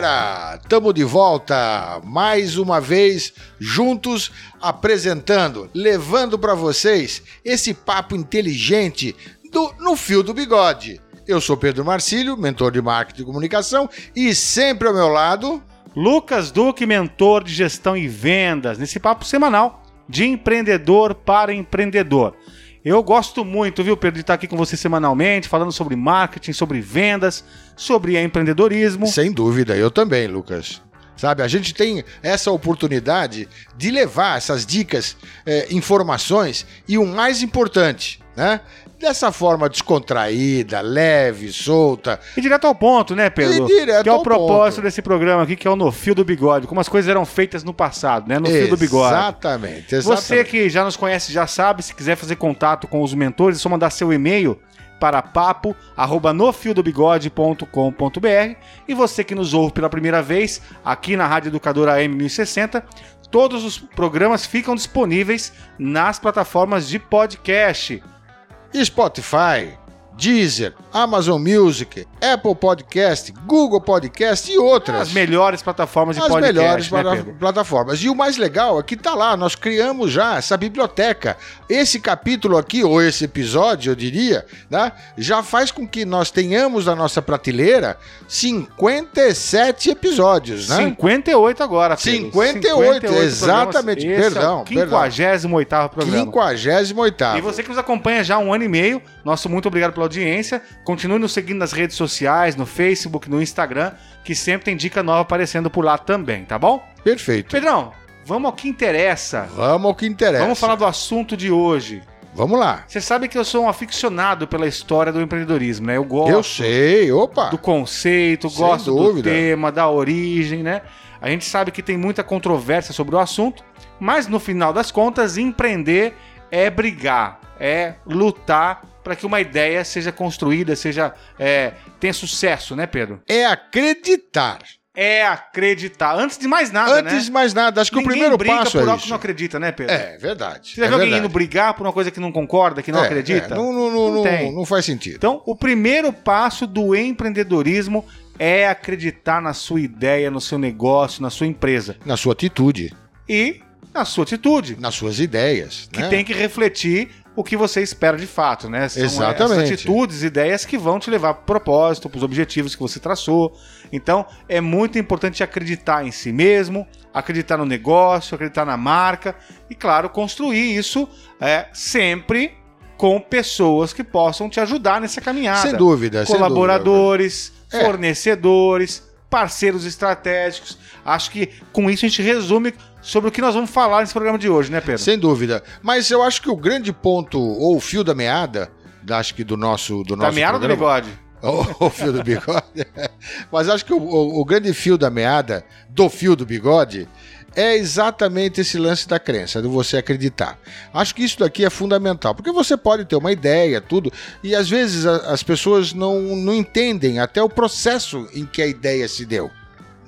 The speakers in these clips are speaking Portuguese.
Galera! Estamos de volta mais uma vez juntos apresentando, levando para vocês esse papo inteligente do No Fio do Bigode. Eu sou Pedro Marcílio, mentor de marketing e comunicação, e sempre ao meu lado, Lucas Duque, mentor de gestão e vendas, nesse papo semanal de empreendedor para empreendedor. Eu gosto muito, viu, Pedro, de estar aqui com você semanalmente, falando sobre marketing, sobre vendas, sobre empreendedorismo. sem dúvida, eu também, Lucas. Sabe, a gente tem essa oportunidade de levar essas dicas, eh, informações e o mais importante, né? Dessa forma descontraída, leve, solta, E direto ao ponto, né, Pedro? E direto que é o propósito ponto. desse programa aqui, que é o No Fio do Bigode, como as coisas eram feitas no passado, né? No Fio do Bigode. Exatamente, exatamente. Você que já nos conhece já sabe, se quiser fazer contato com os mentores, é só mandar seu e-mail para papo arroba nofiodobigode.com.br e você que nos ouve pela primeira vez aqui na Rádio Educadora AM 1060, todos os programas ficam disponíveis nas plataformas de podcast. Spotify, Deezer, Amazon Music, Apple Podcast, Google Podcast e outras. As melhores plataformas de As podcast, melhores né, plata- Pedro? plataformas. E o mais legal é que tá lá, nós criamos já essa biblioteca. Esse capítulo aqui, ou esse episódio, eu diria, né, já faz com que nós tenhamos na nossa prateleira 57 episódios, né? 58 agora, Pedro. 58, exatamente, programas. Esse perdão, É o 58 programa. 58 E você que nos acompanha já há um ano e meio, nosso muito obrigado pela audiência. Continue nos seguindo nas redes sociais, no Facebook, no Instagram, que sempre tem dica nova aparecendo por lá também, tá bom? Perfeito. Pedrão, vamos ao que interessa. Vamos ao que interessa. Vamos falar do assunto de hoje. Vamos lá. Você sabe que eu sou um aficionado pela história do empreendedorismo, né? Eu gosto Eu sei, opa. do conceito, Sem gosto do dúvida. tema, da origem, né? A gente sabe que tem muita controvérsia sobre o assunto, mas no final das contas, empreender é brigar, é lutar para que uma ideia seja construída, seja é, tenha sucesso, né, Pedro? É acreditar. É acreditar. Antes de mais nada, Antes né? de mais nada, acho que Ninguém o primeiro briga passo por é algo isso. que não acredita, né, Pedro? É verdade. Você já é viu alguém verdade. indo brigar por uma coisa que não concorda, que não É, acredita? é, não, não, não, Não não- tem. não faz sentido. Então, o primeiro passo do empreendedorismo é acreditar na sua ideia, no seu negócio, na sua empresa Na sua atitude, e na sua atitude, nas suas ideias. que né? tem que refletir o que você espera de fato, né? São Exatamente. atitudes, ideias que vão te levar para o propósito, para os objetivos que você traçou. Então, é muito importante acreditar em si mesmo, acreditar no negócio, acreditar na marca e, claro, construir isso é, sempre com pessoas que possam te ajudar nessa caminhada Sem dúvida. sem colaboradores, É. fornecedores, parceiros estratégicos. Acho que com isso a gente resume sobre o que nós vamos falar nesse programa de hoje, né, Pedro? Sem dúvida. Mas eu acho que o grande ponto, ou o fio da meada, da- acho que do nosso. Do Da nosso meada do programa- bigode. O, o fio do bigode. Mas acho que o, o- o grande fio da meada, do fio do bigode, é exatamente esse lance da crença, de você acreditar. Acho que isso daqui é fundamental, porque você pode ter uma ideia, tudo, e às vezes a- as pessoas não, não entendem até o processo em que a ideia se deu.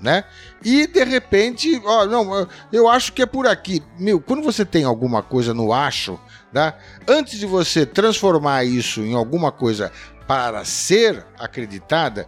Né? E de repente, ó, não, eu acho que é por aqui. Meu, quando você tem alguma coisa no acho, né? Antes de você transformar isso em alguma coisa para ser acreditada,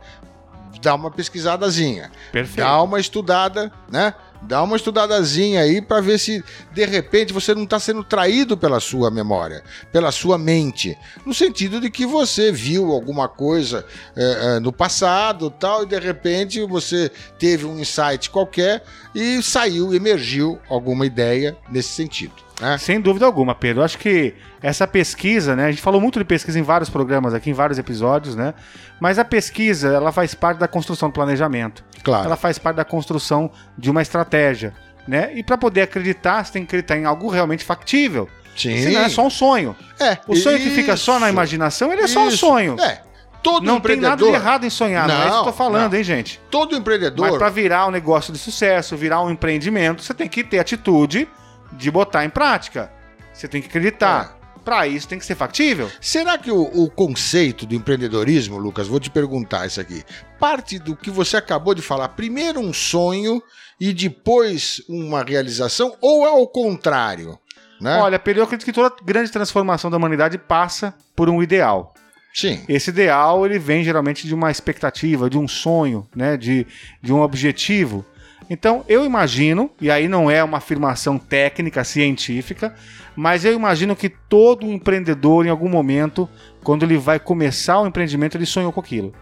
dá uma pesquisadazinha, Perfeito. dá uma estudada, né? Dá uma estudadazinha aí para ver se de repente você não está sendo traído pela sua memória, pela sua mente, no sentido de que você viu alguma coisa é, é, no passado, tal, e de repente você teve um insight qualquer e saiu, emergiu alguma ideia nesse sentido. Né? Sem dúvida alguma, Pedro. Acho que essa pesquisa, né? A gente falou muito de pesquisa em vários programas aqui, em vários episódios, né? Mas a pesquisa, ela faz parte da construção do planejamento. Claro. ela faz parte da construção de uma estratégia. Né? E para poder acreditar, você tem que acreditar em algo realmente factível. Sim. Senão é só um sonho. É, O sonho que fica só na isso, imaginação, ele é só um isso. sonho. É. Todo Não tem nada de empreendedor, errado em sonhar, não, é isso que eu tô Não, falando, não. hein, gente? todo empreendedor, Mas para virar um negócio de sucesso, virar um empreendimento, você tem que ter atitude de botar em prática. Você tem que acreditar. É. Para isso tem que ser factível. será que o, o conceito do empreendedorismo, Lucas, vou te perguntar isso aqui, parte do que você acabou de falar, primeiro um sonho e depois uma realização, ou é o contrário? Né? Olha, Pedro, eu acredito que toda grande transformação da humanidade passa por um ideal. Sim. Esse ideal, ele vem geralmente de uma expectativa, de um sonho, né, de, de um objetivo. Então, eu imagino, e aí não é uma afirmação técnica, científica, mas eu imagino que todo empreendedor, em algum momento, quando ele vai começar o empreendimento, ele sonhou com aquilo.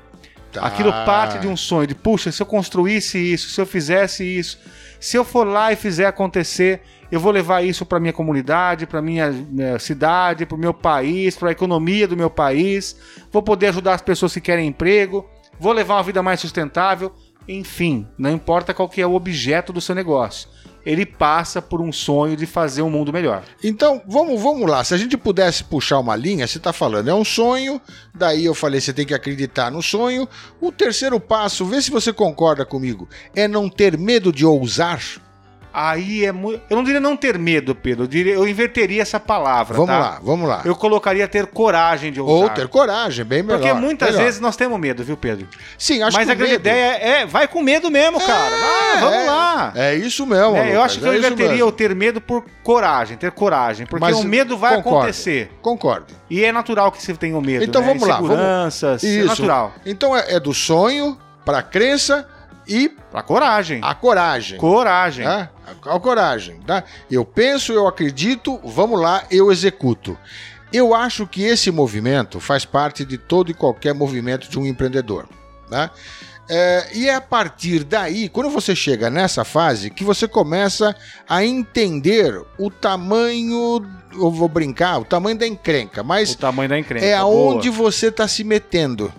Tá. Aquilo parte de um sonho, de puxa, se eu construísse isso, se eu fizesse isso, se eu for lá e fizer acontecer, eu vou levar isso para minha comunidade, para minha, minha cidade, para o meu país, para a economia do meu país, vou poder ajudar as pessoas que querem emprego, vou levar uma vida mais sustentável, enfim, não importa qual que é o objeto do seu negócio. Ele passa por um sonho de fazer um mundo melhor. Então, vamos, vamos lá. Se a gente pudesse puxar uma linha, você está falando, é um sonho, daí eu falei, você tem que acreditar no sonho. O terceiro passo, vê se você concorda comigo, é não ter medo de ousar. Aí é muito. Eu não diria não ter medo, Pedro. Eu, diria, eu inverteria essa palavra. Vamos tá? lá, vamos lá. Eu colocaria ter coragem de ousar. Ou ter coragem, bem melhor. Porque muitas melhor. vezes nós temos medo, viu, Pedro? Sim, acho Mas que a grande medo- ideia é, é, vai com medo mesmo, cara. Vai, vamos é, lá. É isso mesmo. É, eu Lucas, acho que é eu isso inverteria o ter medo por coragem, ter coragem. Porque Mas o medo vai concordo, acontecer. Concordo. E é natural que você tenha o medo. Então né? vamos lá, vamos- é Isso. natural. Então é, é do sonho para a crença e Pra coragem. a coragem. Coragem. Tá? A, coragem, tá? Eu penso, eu acredito, vamos lá, eu executo. Eu acho que esse movimento faz parte de todo e qualquer movimento de um empreendedor, tá? É, e é a partir daí, quando você chega nessa fase, que você começa a entender o tamanho, eu vou brincar, o tamanho da encrenca, mas O tamanho da encrenca. é boa. aonde você está se metendo.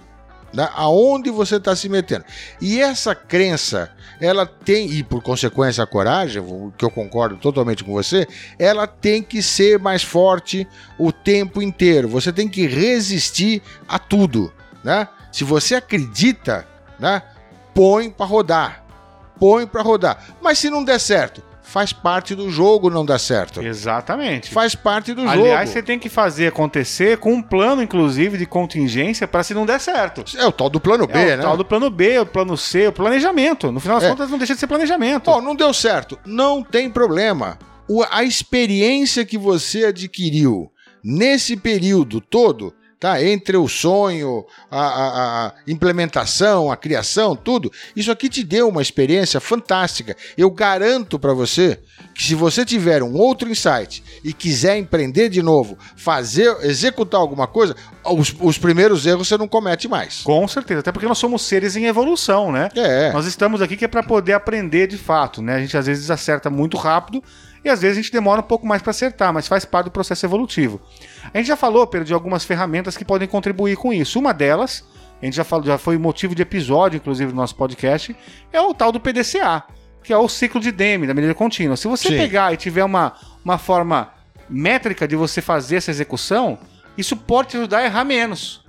Né? Aonde você está se metendo. E essa crença, ela tem, e por consequência a coragem, que eu concordo totalmente com você, ela tem que ser mais forte o tempo inteiro. Você tem que resistir a tudo. Né? Se você acredita, né? põe para rodar. Põe para rodar. Mas se não der certo, faz parte do jogo não dar certo. Exatamente. Faz parte do Aliás, jogo. você tem que fazer acontecer com um plano, inclusive, de contingência para se não der certo. É o tal do plano B, é o né? tal do plano B, o plano C, o planejamento. No final das É. contas, não deixa de ser planejamento. Ó, não deu certo. Não tem problema. O- a experiência que você adquiriu nesse período todo, tá? Entre o sonho, a, a- a implementação, a criação, tudo, isso aqui te deu uma experiência fantástica. Eu garanto para você que se você tiver um outro insight e quiser empreender de novo, fazer, executar alguma coisa, os, os primeiros erros você não comete mais. Com certeza, até porque nós somos seres em evolução, né? É. Nós estamos aqui que é para poder aprender de fato, né? A gente às vezes acerta muito rápido e às vezes a gente demora um pouco mais para acertar, mas faz parte do processo evolutivo. A gente já falou, Pedro, de algumas ferramentas que podem contribuir com isso. Uma delas, a gente já falou, já foi motivo de episódio, inclusive, do nosso podcast, é o tal do PDCA, que é o ciclo de Demme, da medida contínua. Se você Sim. pegar e tiver uma, uma forma métrica de você fazer essa execução, isso pode te ajudar a errar menos.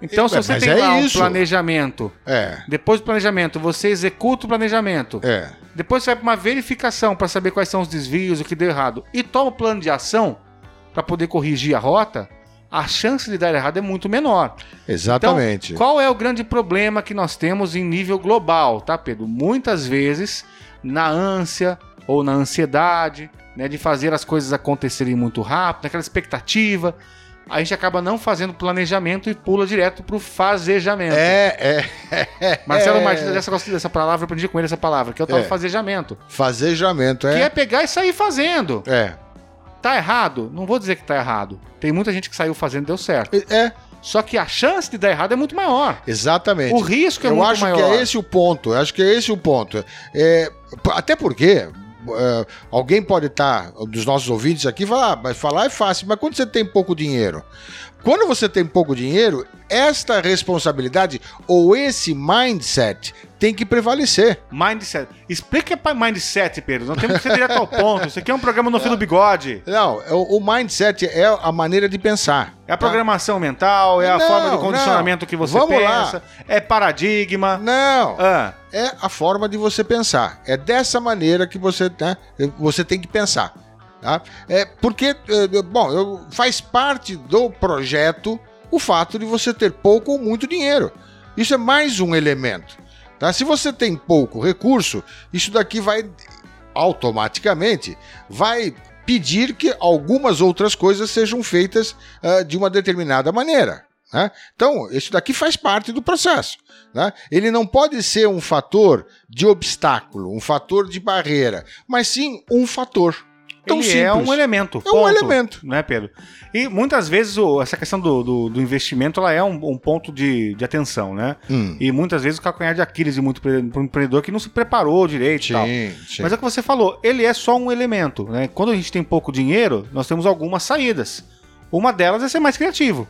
Então, É, se você tem é lá um isso. planejamento É. depois do planejamento, você executa o planejamento. É. Depois você vai para uma verificação para saber quais são os desvios, o que deu errado. E toma o plano de ação para poder corrigir a rota. A chance de dar errado é muito menor. Exatamente. Então, qual é o grande problema que nós temos em nível global, tá, Pedro? Muitas vezes, na ânsia ou na ansiedade, né, de fazer as coisas acontecerem muito rápido, naquela expectativa, a gente acaba não fazendo planejamento e pula direto pro fazejamento. É, é. Marcelo é. Martins, essa dessa palavra, eu aprendi com ele essa palavra, que é o tal É. fazejamento. Fazejamento, Que é é. pegar e sair fazendo. É. Tá errado? Não vou dizer que tá errado. Tem muita gente que saiu fazendo e deu certo. É, Só que a chance de dar errado é muito maior. exatamente. O risco é Eu muito acho maior. que é esse o ponto. Eu acho que é esse o ponto. É, até porque, é, alguém pode estar, dos nossos ouvintes aqui, falar, ah, mas falar é fácil, mas quando você tem pouco dinheiro? Quando você tem pouco dinheiro, esta responsabilidade ou esse mindset tem que prevalecer. Mindset. Explica para mindset, Pedro. Não temos que ser direto ao ponto. Isso aqui é um programa no fio do bigode. Não, é o, mindset é a maneira de pensar. É a programação mental, é a Não, forma do condicionamento não. que você Vamos pensa, lá. é paradigma. Não. Ah, é a forma de você pensar. É dessa maneira que você, né, você tem que pensar. Tá? É porque, eh, bom, eu- faz parte do projeto o fato de você ter pouco ou muito dinheiro. Isso é mais um elemento. Tá? Se você tem pouco recurso, isso daqui vai automaticamente vai pedir que algumas outras coisas sejam feitas ah, de uma determinada maneira. né? Então, isso daqui faz parte do processo. né? Ele não pode ser um fator de obstáculo, um fator de barreira, mas sim um fator. Tão ele é simples. um elemento. É um ponto. elemento. Né, Pedro? E muitas vezes o- essa questão do, do, do investimento ela é um, um ponto de, de atenção, né? Hum, E muitas vezes o calcanhar de Aquiles de muito para um empreendedor que não se preparou direito e tal. sim, sim. Mas é o que você falou, ele é só um elemento. Né? Quando a gente tem pouco dinheiro, nós temos algumas saídas. Uma delas é ser mais criativo.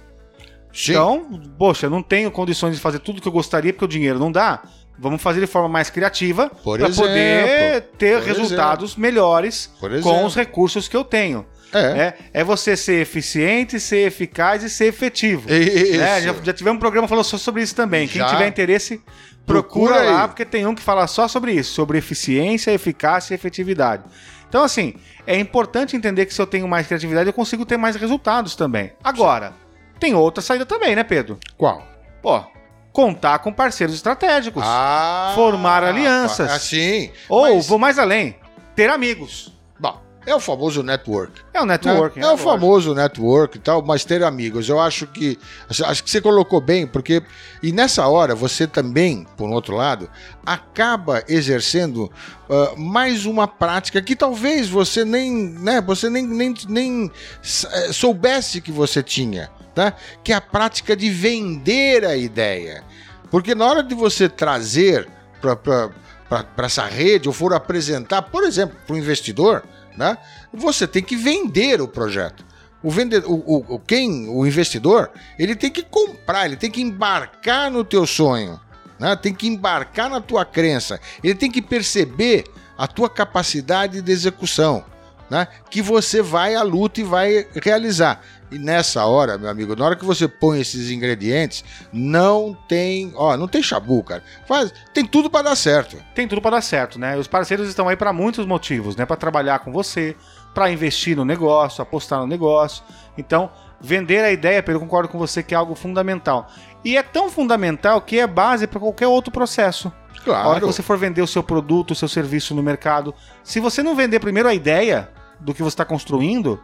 Sim. Então, poxa, não tenho condições de fazer tudo que eu gostaria porque o dinheiro não dá. Vamos fazer de forma mais criativa para exemplo, ter resultados melhores Por com exemplo. os recursos que eu tenho. É. né? É você ser eficiente, ser eficaz e ser efetivo. Isso. né? Já, já tivemos um programa falando só sobre isso também. Quem Já. tiver interesse, procura, Procura lá, porque tem um que fala só sobre isso, sobre eficiência, eficácia e efetividade. Então, assim, é importante entender que se eu tenho mais criatividade, eu consigo ter mais resultados também. Agora, tem outra saída também, né, Pedro? Qual? Pô, contar com parceiros estratégicos. Ah, Formar alianças. Assim. Ou, mas- vou mais além, ter amigos. Bom, é o famoso network. É o né? networking. É o famoso network e tal, mas ter amigos. Eu acho que. Acho que você colocou bem, porque. E nessa hora, você também, por outro lado, acaba exercendo ah, mais uma prática que talvez você nem. Né, você nem, nem, nem eh, soubesse que você tinha. Tá? Que é a prática de vender a ideia. Porque na hora de você trazer para essa rede ou for apresentar, por exemplo, para o investidor, né, você tem que vender o projeto. O, o- o- quem, o investidor, ele tem que comprar, ele tem que embarcar no teu sonho, né, tem que embarcar na tua crença, ele tem que perceber a tua capacidade de execução, né, que você vai à luta e vai realizar. E nessa hora, meu amigo, na hora que você põe esses ingredientes, não tem, ó, não tem chabu, cara. Faz, tem tudo para dar certo. tem tudo para dar certo, né? Os parceiros estão aí para muitos motivos, né? Para trabalhar com você, para investir no negócio, apostar no negócio. Então, vender a ideia, eu concordo com você que é algo fundamental. E é tão fundamental que é base para qualquer outro processo. A hora que Claro. você for vender o seu produto, o seu serviço no mercado, se você não vender primeiro a ideia do que você está construindo,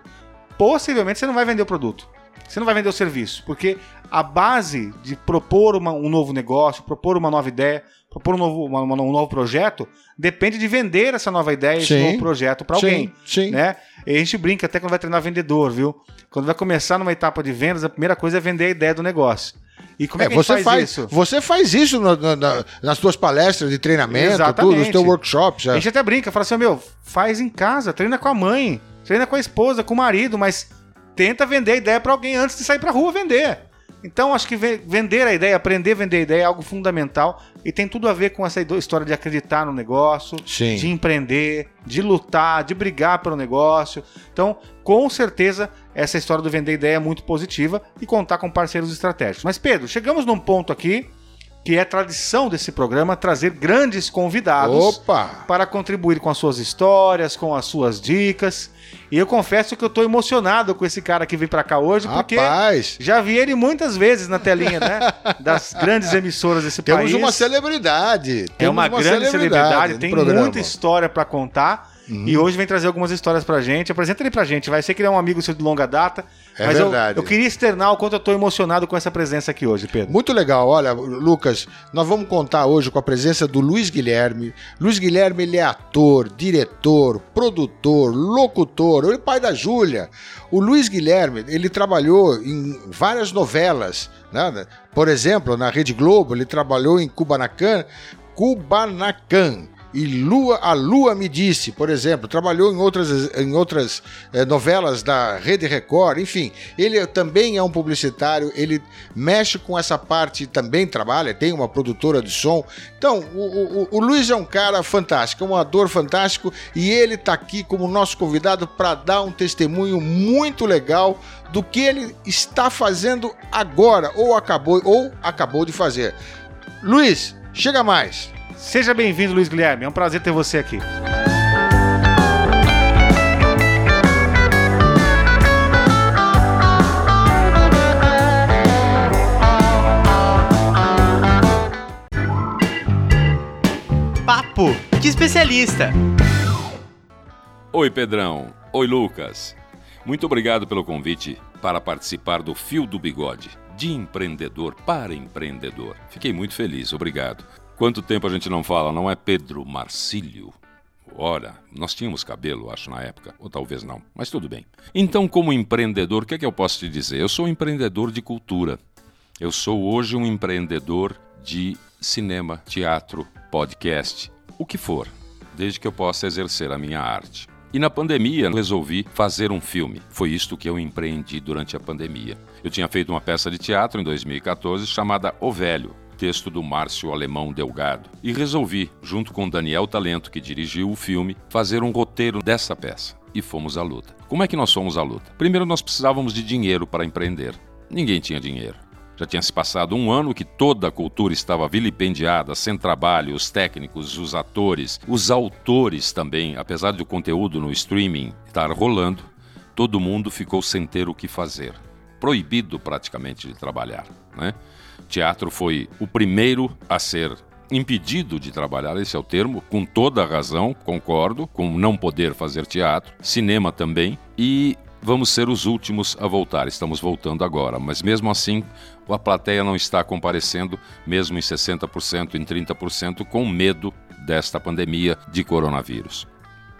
possivelmente você não vai vender o produto. Você não vai vender o serviço, porque a base de propor uma- um novo negócio, propor uma nova ideia, propor um novo, uma- um novo projeto, depende de vender essa nova ideia, esse Sim. novo projeto para alguém. Sim. Né? E a gente brinca até quando vai treinar vendedor, viu? Quando vai começar numa etapa de vendas, a primeira coisa é vender a ideia do negócio. E como é, É, que a você faz, faz, isso? Você faz isso no- no- na- nas suas palestras de treinamento, Exatamente. tudo, nos teus workshops. A é. gente até brinca, fala assim, meu, faz em casa, treina com a mãe, treina com a esposa, com o marido, mas tenta vender a ideia para alguém antes de sair pra rua vender. Então, acho que ve- vender a ideia, aprender a vender a ideia é algo fundamental e tem tudo a ver com essa história de acreditar no negócio, Sim. de empreender, de lutar, de brigar pelo negócio. Então, com certeza, essa história do vender ideia é muito positiva e contar com parceiros estratégicos. Mas, Pedro, chegamos num ponto aqui que é tradição desse programa trazer grandes convidados Opa! para contribuir com as suas histórias, com as suas dicas. E eu confesso que eu tô emocionado com esse cara que vem para cá hoje, porque Rapaz, já vi ele muitas vezes na telinha, né? Das grandes emissoras desse temos país. uma celebridade. É temos uma, grande celebridade, no tem programa. muita história para contar. Uhum. E hoje vem trazer algumas histórias pra gente. Apresenta ele pra gente. Vai ser que ele é um amigo seu de longa data. É mas eu- verdade. Eu, queria externar o quanto eu tô emocionado com essa presença aqui hoje, Pedro. Muito legal. Olha, Lucas, nós vamos contar hoje com a presença do Luiz Guilherme. Luiz Guilherme, ele é ator, diretor, produtor, locutor, ele é pai da Júlia. O Luiz Guilherme, ele trabalhou em várias novelas, né? Por exemplo, na Rede Globo, ele trabalhou em Kubanacan, Kubanacan. E Lua, a Lua me disse, por exemplo, trabalhou em outras, em outras eh, novelas da Rede Record, enfim, ele também é um publicitário, ele mexe com essa parte, também trabalha, tem uma produtora de som. Então, o, o, o Luiz é um cara fantástico, é um ator fantástico e ele está aqui como nosso convidado para dar um testemunho muito legal do que ele está fazendo agora ou acabou ou acabou de fazer. Luiz, chega mais. Seja bem-vindo, Luiz Guilherme. É um prazer ter você aqui. Papo de especialista. Oi, Pedrão. Oi, Lucas. Muito obrigado pelo convite para participar do Fio do Bigode, de empreendedor para empreendedor. Fiquei muito feliz, obrigado. Quanto tempo a gente não fala, não é Pedro Marcílio? Ora, nós tínhamos cabelo, acho, na época, ou talvez não, mas tudo bem. Então, como empreendedor, o que é que eu posso te dizer? Eu sou um empreendedor de cultura. Eu sou hoje um empreendedor de cinema, teatro, podcast, o que for, desde que eu possa exercer a minha arte. E na pandemia resolvi fazer um filme. Foi isto que eu empreendi durante a pandemia. Eu tinha feito uma peça de teatro em 2014 chamada O Velho, texto do Márcio Alemão Delgado, e resolvi, junto com Daniel Talento, que dirigiu o filme, fazer um roteiro dessa peça. E fomos à luta. Como é que nós fomos à luta? Primeiro, nós precisávamos de dinheiro para empreender. Ninguém tinha dinheiro. Já tinha se passado um ano que toda a cultura estava vilipendiada, sem trabalho, os técnicos, os atores, os autores também, apesar do conteúdo no streaming estar rolando, todo mundo ficou sem ter o que fazer. Proibido praticamente de trabalhar. Né? Teatro foi o primeiro a ser impedido de trabalhar, esse é o termo, com toda a razão, concordo, com não poder fazer teatro, cinema também, e vamos ser os últimos a voltar. Estamos voltando agora, mas mesmo assim, a plateia não está comparecendo, mesmo em 60%, em 30%, com medo desta pandemia de coronavírus.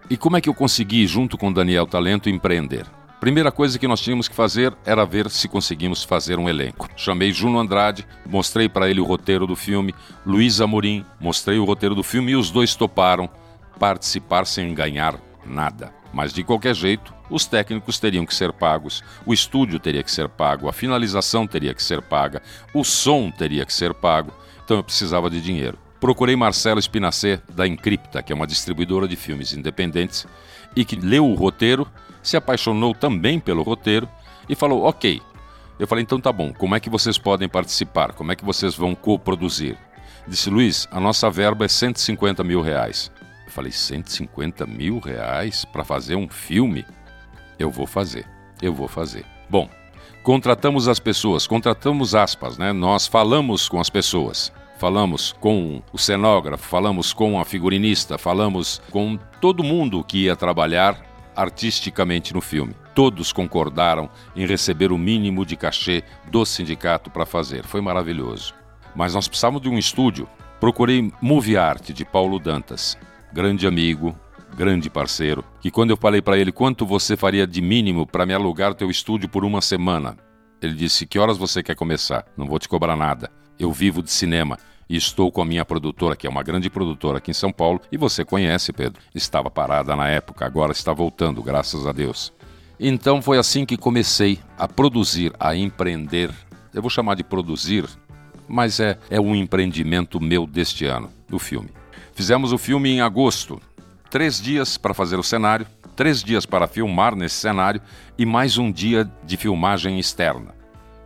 E como é que eu consegui, junto com Daniel Talento, empreender? Primeira coisa que nós tínhamos que fazer era ver se conseguimos fazer um elenco. Chamei Juno Andrade, mostrei para ele o roteiro do filme, Luiz Amorim, mostrei o roteiro do filme e os dois toparam participar sem ganhar nada. Mas de qualquer jeito, os técnicos teriam que ser pagos, o estúdio teria que ser pago, a finalização teria que ser paga, o som teria que ser pago, então eu precisava de dinheiro. Procurei Marcelo Spinacê, da Encripta, que é uma distribuidora de filmes independentes, e que leu o roteiro, se apaixonou também pelo roteiro e falou: Ok. Eu falei: então tá bom, como é que vocês podem participar? Como é que vocês vão coproduzir? Disse Luiz: a nossa verba é 150 mil reais. Falei, 150 mil reais para fazer um filme? Eu vou fazer, eu vou fazer. Bom, contratamos as pessoas, contratamos aspas, né? Nós falamos com as pessoas. Falamos com o cenógrafo, falamos com a figurinista, falamos com todo mundo que ia trabalhar artisticamente no filme. Todos concordaram em receber o mínimo de cachê do sindicato para fazer. Foi maravilhoso. Mas nós precisávamos de um estúdio. Procurei Movie Art de Paulo Dantas grande amigo, grande parceiro, que quando eu falei para ele quanto você faria de mínimo para me alugar teu estúdio por uma semana, ele disse: Que horas você quer começar? Não vou te cobrar nada. Eu vivo de cinema e estou com a minha produtora, que é uma grande produtora aqui em São Paulo, e você conhece, Pedro. Estava parada na época, agora está voltando, graças a Deus. Então foi assim que comecei a produzir, a empreender. Eu vou chamar de produzir, mas é, é um empreendimento meu deste ano, do filme. Fizemos o filme em agosto. Três dias para fazer o cenário, três dias para filmar nesse cenário e mais um dia de filmagem externa,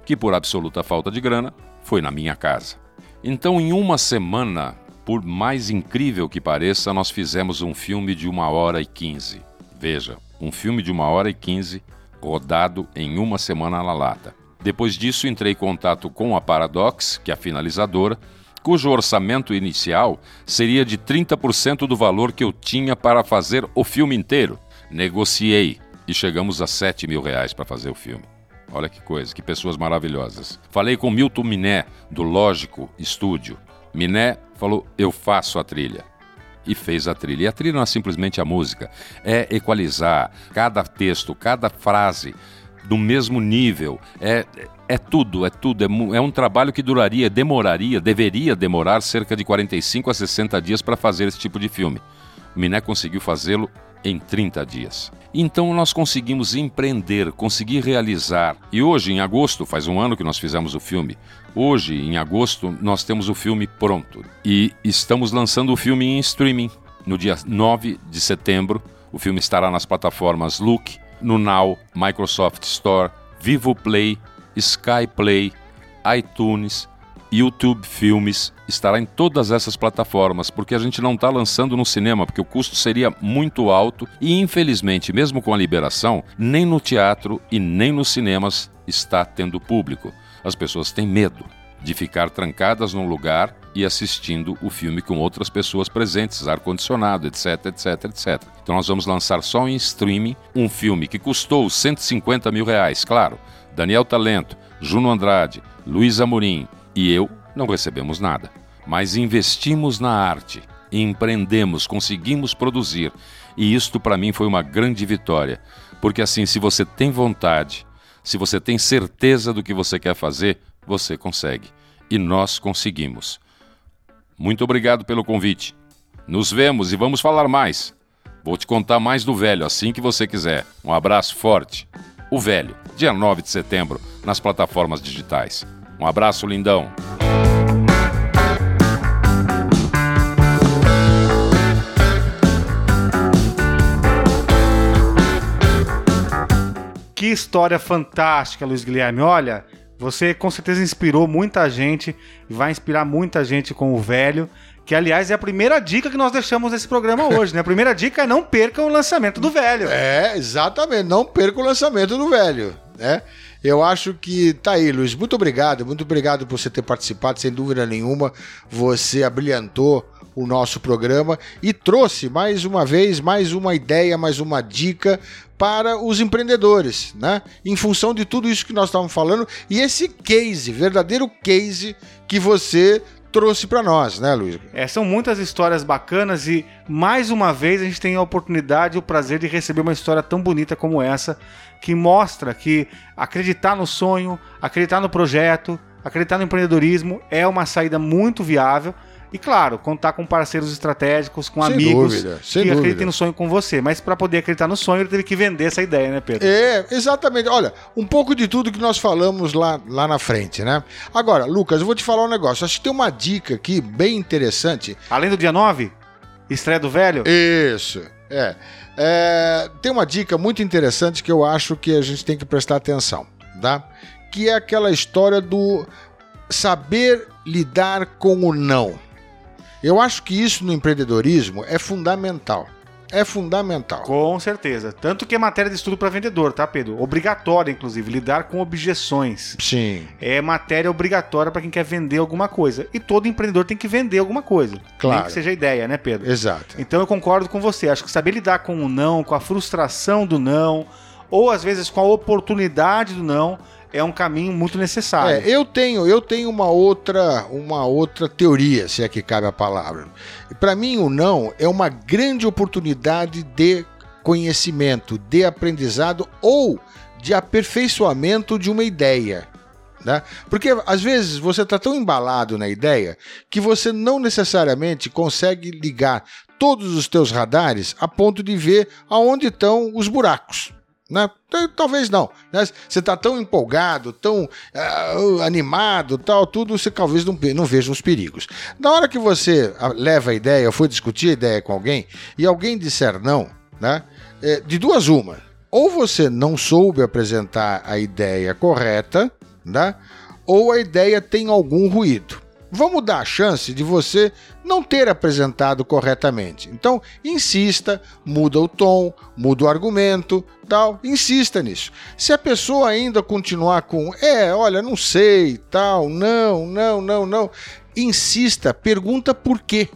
que por absoluta falta de grana foi na minha casa. Então, em uma semana, por mais incrível que pareça, nós fizemos um filme de uma hora e quinze. Veja, um filme de uma hora e quinze rodado em uma semana na lata. Depois disso, entrei em contato com a Paradox, que é a finalizadora, cujo orçamento inicial seria de 30% do valor que eu tinha para fazer o filme inteiro. Negociei e chegamos a 7 mil reais para fazer o filme. Olha que coisa, que pessoas maravilhosas. Falei com Milton Miné, do Lógico Estúdio. Miné falou: Eu faço a trilha. E fez a trilha. E a trilha não é simplesmente a música, é equalizar cada texto, cada frase do mesmo nível, é é tudo, é tudo. É, é um trabalho que duraria, demoraria, deveria demorar cerca de 45 a 60 dias para fazer esse tipo de filme. O Miné conseguiu fazê-lo em 30 dias. Então nós conseguimos empreender, conseguir realizar. E hoje, em agosto, faz um ano que nós fizemos o filme. Hoje, em agosto, nós temos o filme pronto. E estamos lançando o filme em streaming. No dia 9 de setembro, o filme estará nas plataformas Look, no Now, Microsoft Store, Vivo Play, Sky Play, iTunes, YouTube Filmes, estará em todas essas plataformas, porque a gente não está lançando no cinema, porque o custo seria muito alto e, infelizmente, mesmo com a liberação, nem no teatro e nem nos cinemas está tendo público. As pessoas têm medo de ficar trancadas num lugar e assistindo o filme com outras pessoas presentes, ar-condicionado, etc, etc, etc. Então nós vamos lançar só em streaming um filme que custou 150 mil reais, claro. Daniel Talento, Juno Andrade, Luiz Amorim e eu não recebemos nada. Mas investimos na arte, empreendemos, conseguimos produzir. E isto para mim foi uma grande vitória. Porque assim, se você tem vontade, se você tem certeza do que você quer fazer, você consegue. E nós conseguimos. Muito obrigado pelo convite. Nos vemos e vamos falar mais. Vou te contar mais do velho assim que você quiser. Um abraço forte. O Velho, dia 9 de setembro, nas plataformas digitais. Um abraço lindão. Que história fantástica, Luiz Guilherme. Olha, você com certeza inspirou muita gente e vai inspirar muita gente com o velho. Que, aliás, é a primeira dica que nós deixamos nesse programa hoje, né? A primeira dica é não percam o lançamento do velho. É, exatamente. Não perca o lançamento do velho, né? Eu acho que tá aí, Luiz. Muito obrigado, muito obrigado por você ter participado, sem dúvida nenhuma. Você abrilhantou o nosso programa e trouxe mais uma vez mais uma ideia, mais uma dica para os empreendedores, né? Em função de tudo isso que nós estávamos falando e esse case, verdadeiro case que você trouxe para nós, né, Luiz? É, são muitas histórias bacanas e mais uma vez a gente tem a oportunidade e o prazer de receber uma história tão bonita como essa, que mostra que acreditar no sonho, acreditar no projeto, acreditar no empreendedorismo é uma saída muito viável. E claro, contar com parceiros estratégicos, com Sem amigos dúvida, sem que acreditem no sonho com você. Mas para poder acreditar no sonho, ele teve que vender essa ideia, né, Pedro? É, exatamente. Olha, um pouco de tudo que nós falamos lá, lá na frente, né? Agora, Lucas, eu vou te falar um negócio. Acho que tem uma dica aqui bem interessante. Além do dia 9, estreia do velho. Isso, é. É, Tem uma dica muito interessante que eu acho que a gente tem que prestar atenção, tá? Que é aquela história do saber lidar com o não. Eu acho que isso no empreendedorismo é fundamental. É fundamental. Com certeza. Tanto que é matéria de estudo para vendedor, tá, Pedro? Obrigatória, inclusive, lidar com objeções. Sim, É matéria obrigatória para quem quer vender alguma coisa. E todo empreendedor tem que vender alguma coisa. Claro. Nem que seja ideia, né, Pedro? exato. Então eu concordo com você. Acho que saber lidar com o não, com a frustração do não, ou às vezes com a oportunidade do não, é um caminho muito necessário. É, eu tenho, eu tenho uma outra, uma outra teoria, se é que cabe a palavra. Para mim, o não é uma grande oportunidade de conhecimento, de aprendizado ou de aperfeiçoamento de uma ideia. Né? Porque às vezes você está tão embalado na ideia que você não necessariamente consegue ligar todos os teus radares a ponto de ver aonde estão os buracos. Né? Talvez não. né? Você está tão empolgado, tão ah, animado, tal, tudo, você talvez não, não veja os perigos. Na hora que você ah, leva a ideia, ou discutir a ideia com alguém, e alguém disser não, né? É, de duas uma. Ou você não soube apresentar a ideia correta, né? ou a ideia tem algum ruído. Vamos dar a chance de você não ter apresentado corretamente. Então, insista, muda o tom, muda o argumento, tal, insista nisso. Se a pessoa ainda continuar com, é, olha, não sei, tal, não, não, não, não, insista, pergunta por quê.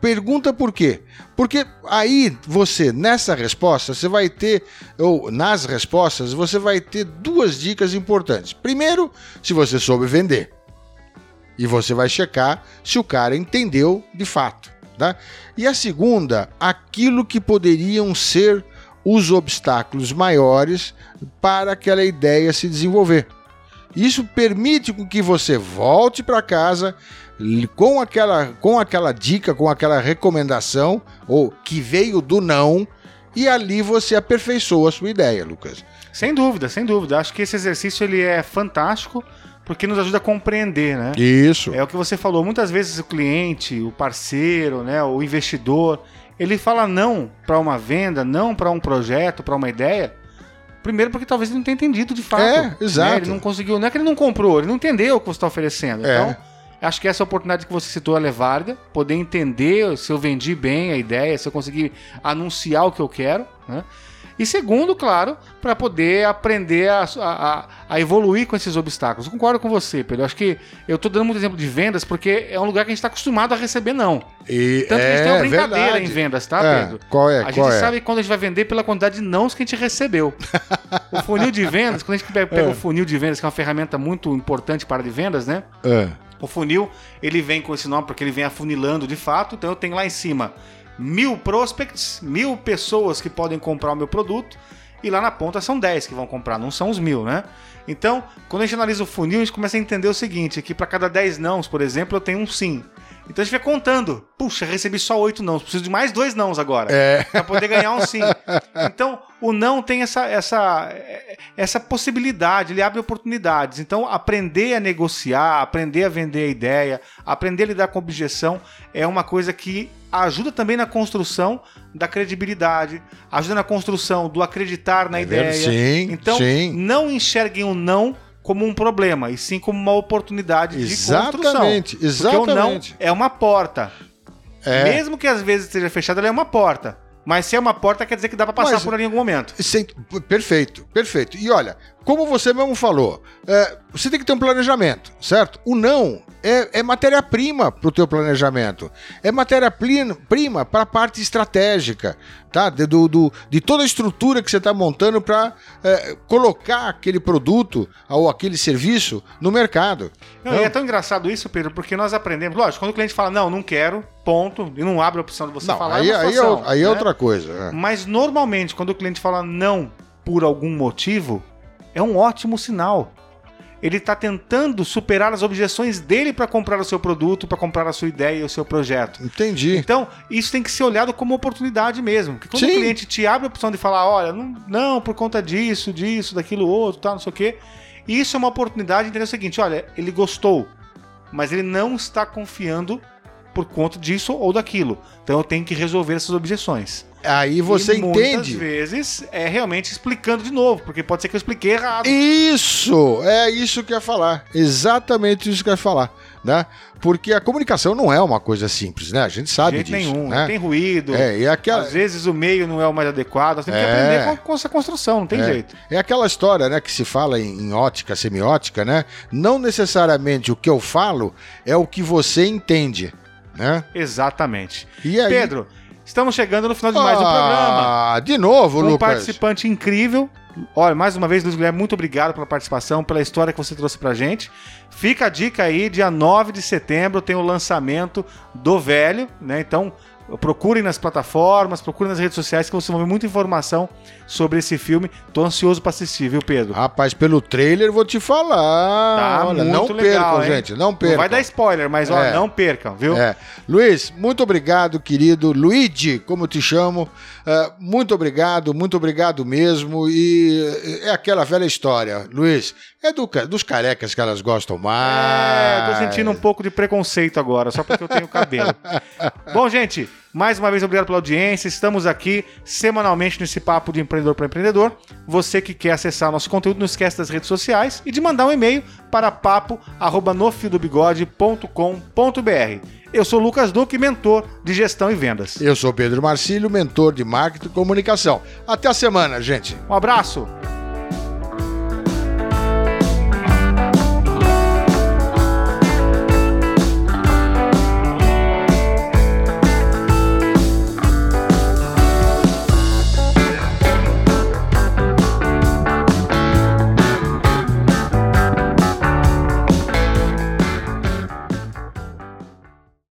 Pergunta por quê? Porque aí você, nessa resposta, você vai ter, ou nas respostas, você vai ter duas dicas importantes. Primeiro, se você soube vender. E você vai checar se o cara entendeu de fato. Tá? E a segunda, aquilo que poderiam ser os obstáculos maiores para aquela ideia se desenvolver. Isso permite que você volte para casa com aquela, com aquela dica, com aquela recomendação, ou que veio do não, e ali você aperfeiçoa a sua ideia, Lucas. Sem dúvida, sem dúvida. Acho que esse exercício ele é fantástico porque nos ajuda a compreender, né? Isso. É o que você falou. Muitas vezes o cliente, o parceiro, né, o investidor, ele fala não para uma venda, não para um projeto, para uma ideia. Primeiro porque talvez ele não tenha entendido de fato. É, né? exato. Ele não conseguiu, não é que ele não comprou, ele não entendeu o que você está oferecendo. É. Então, acho que essa oportunidade que você citou é válida, poder entender se eu vendi bem a ideia, se eu conseguir anunciar o que eu quero, né? E segundo, claro, para poder aprender a, a- a evoluir com esses obstáculos. Eu concordo com você, Pedro. Acho que eu tô dando muito exemplo de vendas porque é um lugar que a gente está acostumado a receber não. E Tanto que a gente tem uma é brincadeira verdade. em vendas, tá, É, Pedro? Qual é? A qual gente é? sabe quando a gente vai vender pela quantidade de nãos que a gente recebeu. o funil de vendas, quando a gente pega, É. pega o funil de vendas, que é uma ferramenta muito importante para de vendas, né? É. O funil, ele vem com esse nome porque ele vem afunilando de fato. Então eu tenho lá em cima mil prospects, mil pessoas que podem comprar o meu produto. E lá na ponta são 10 que vão comprar, não são os mil, né? Então, quando a gente analisa o funil, a gente começa a entender o seguinte: que para cada 10 nãos, por exemplo, eu tenho um sim. Então a gente vai contando. Puxa, recebi só 8 nãos, preciso de mais dois nãos agora. É. Pra poder ganhar um sim. Então, o não tem essa, essa, essa possibilidade, ele abre oportunidades. Então, aprender a negociar, aprender a vender a ideia, aprender a lidar com objeção é uma coisa que ajuda também na construção da credibilidade, ajuda na construção do acreditar na É ideia. sim, então, sim. não enxerguem o não como um problema, e sim como uma oportunidade de construção. Exatamente, Porque o não exatamente. é uma porta. É. Mesmo que às vezes esteja fechada, ela é uma porta. Mas se é uma porta, quer dizer que dá pra passar Mas- por ali em algum momento. Sem- perfeito, perfeito. E olha, como você mesmo falou, é, você tem que ter um planejamento, certo? O não é, é matéria-prima para o teu planejamento. É matéria-prima para a parte estratégica, tá? De, do, do- de toda a estrutura que você está montando para colocar aquele produto ou aquele serviço no mercado. Não, Não? E é tão engraçado isso, Pedro, porque nós aprendemos. Lógico, quando o cliente fala, não, não quero, ponto, e não abre a opção de você Não, falar, aí, é uma aí, é, situação, aí é né? outra coisa. é. Mas normalmente, quando o cliente fala não por algum motivo, é um ótimo sinal. Ele está tentando superar as objeções dele para comprar o seu produto, para comprar a sua ideia e o seu projeto. Entendi. Então, isso tem que ser olhado como oportunidade mesmo. Porque quando Sim. o cliente te abre a opção de falar, olha, não, não, por conta disso, disso, daquilo outro, tal, não sei o quê. Isso é uma oportunidade de entender o seguinte: olha, ele gostou, mas ele não está confiando por conta disso ou daquilo. Então eu tenho que resolver essas objeções. Aí você e Muitas entende. vezes é realmente explicando de novo, porque pode ser que eu expliquei errado. Isso! É isso que eu ia falar. Exatamente isso que eu ia falar. Né? Porque a comunicação não é uma coisa simples, né? A gente De sabe jeito disso. nenhum, né? tem ruído. É, e aquela, Às vezes o meio não é o mais adequado, nós temos que É. aprender com, com essa construção, não tem É. jeito. é aquela história né, que se fala em, em ótica, semiótica, né? Não necessariamente o que eu falo é o que você entende. Né? Exatamente. E aí, Pedro, estamos chegando no final de mais um programa. Ah, de novo, Um Lucas. participante incrível. Olha, mais uma vez, Luiz Guilherme, muito obrigado pela participação, pela história que você trouxe pra gente. Fica a dica aí, dia 9 de setembro tem o lançamento do Velho, né? Então, procurem nas plataformas, procurem nas redes sociais que você vai ver muita informação sobre esse filme. Tô ansioso pra assistir, viu, Pedro? Rapaz, pelo trailer vou te falar. Tá Olha, muito não legal, percam, hein? gente. Não percam. Não vai dar spoiler, mas ó, É. não percam, viu? É. Luiz, muito obrigado, querido. Luigi, como eu te chamo. É, muito obrigado, muito obrigado mesmo. E é aquela velha história, Luiz. É do dos carecas que elas gostam mais. É, tô sentindo um pouco de preconceito agora, só porque eu tenho cabelo. Bom, gente, mais uma vez obrigado pela audiência. Estamos aqui semanalmente nesse papo de empreendedor para empreendedor. Você que quer acessar nosso conteúdo, não esquece das redes sociais e de mandar um e-mail para papo@nofiodobigode.com.br. Eu sou Lucas Duque, mentor de gestão e vendas. Eu sou Pedro Marcílio, mentor de marketing e comunicação. Até a semana, gente. Um abraço.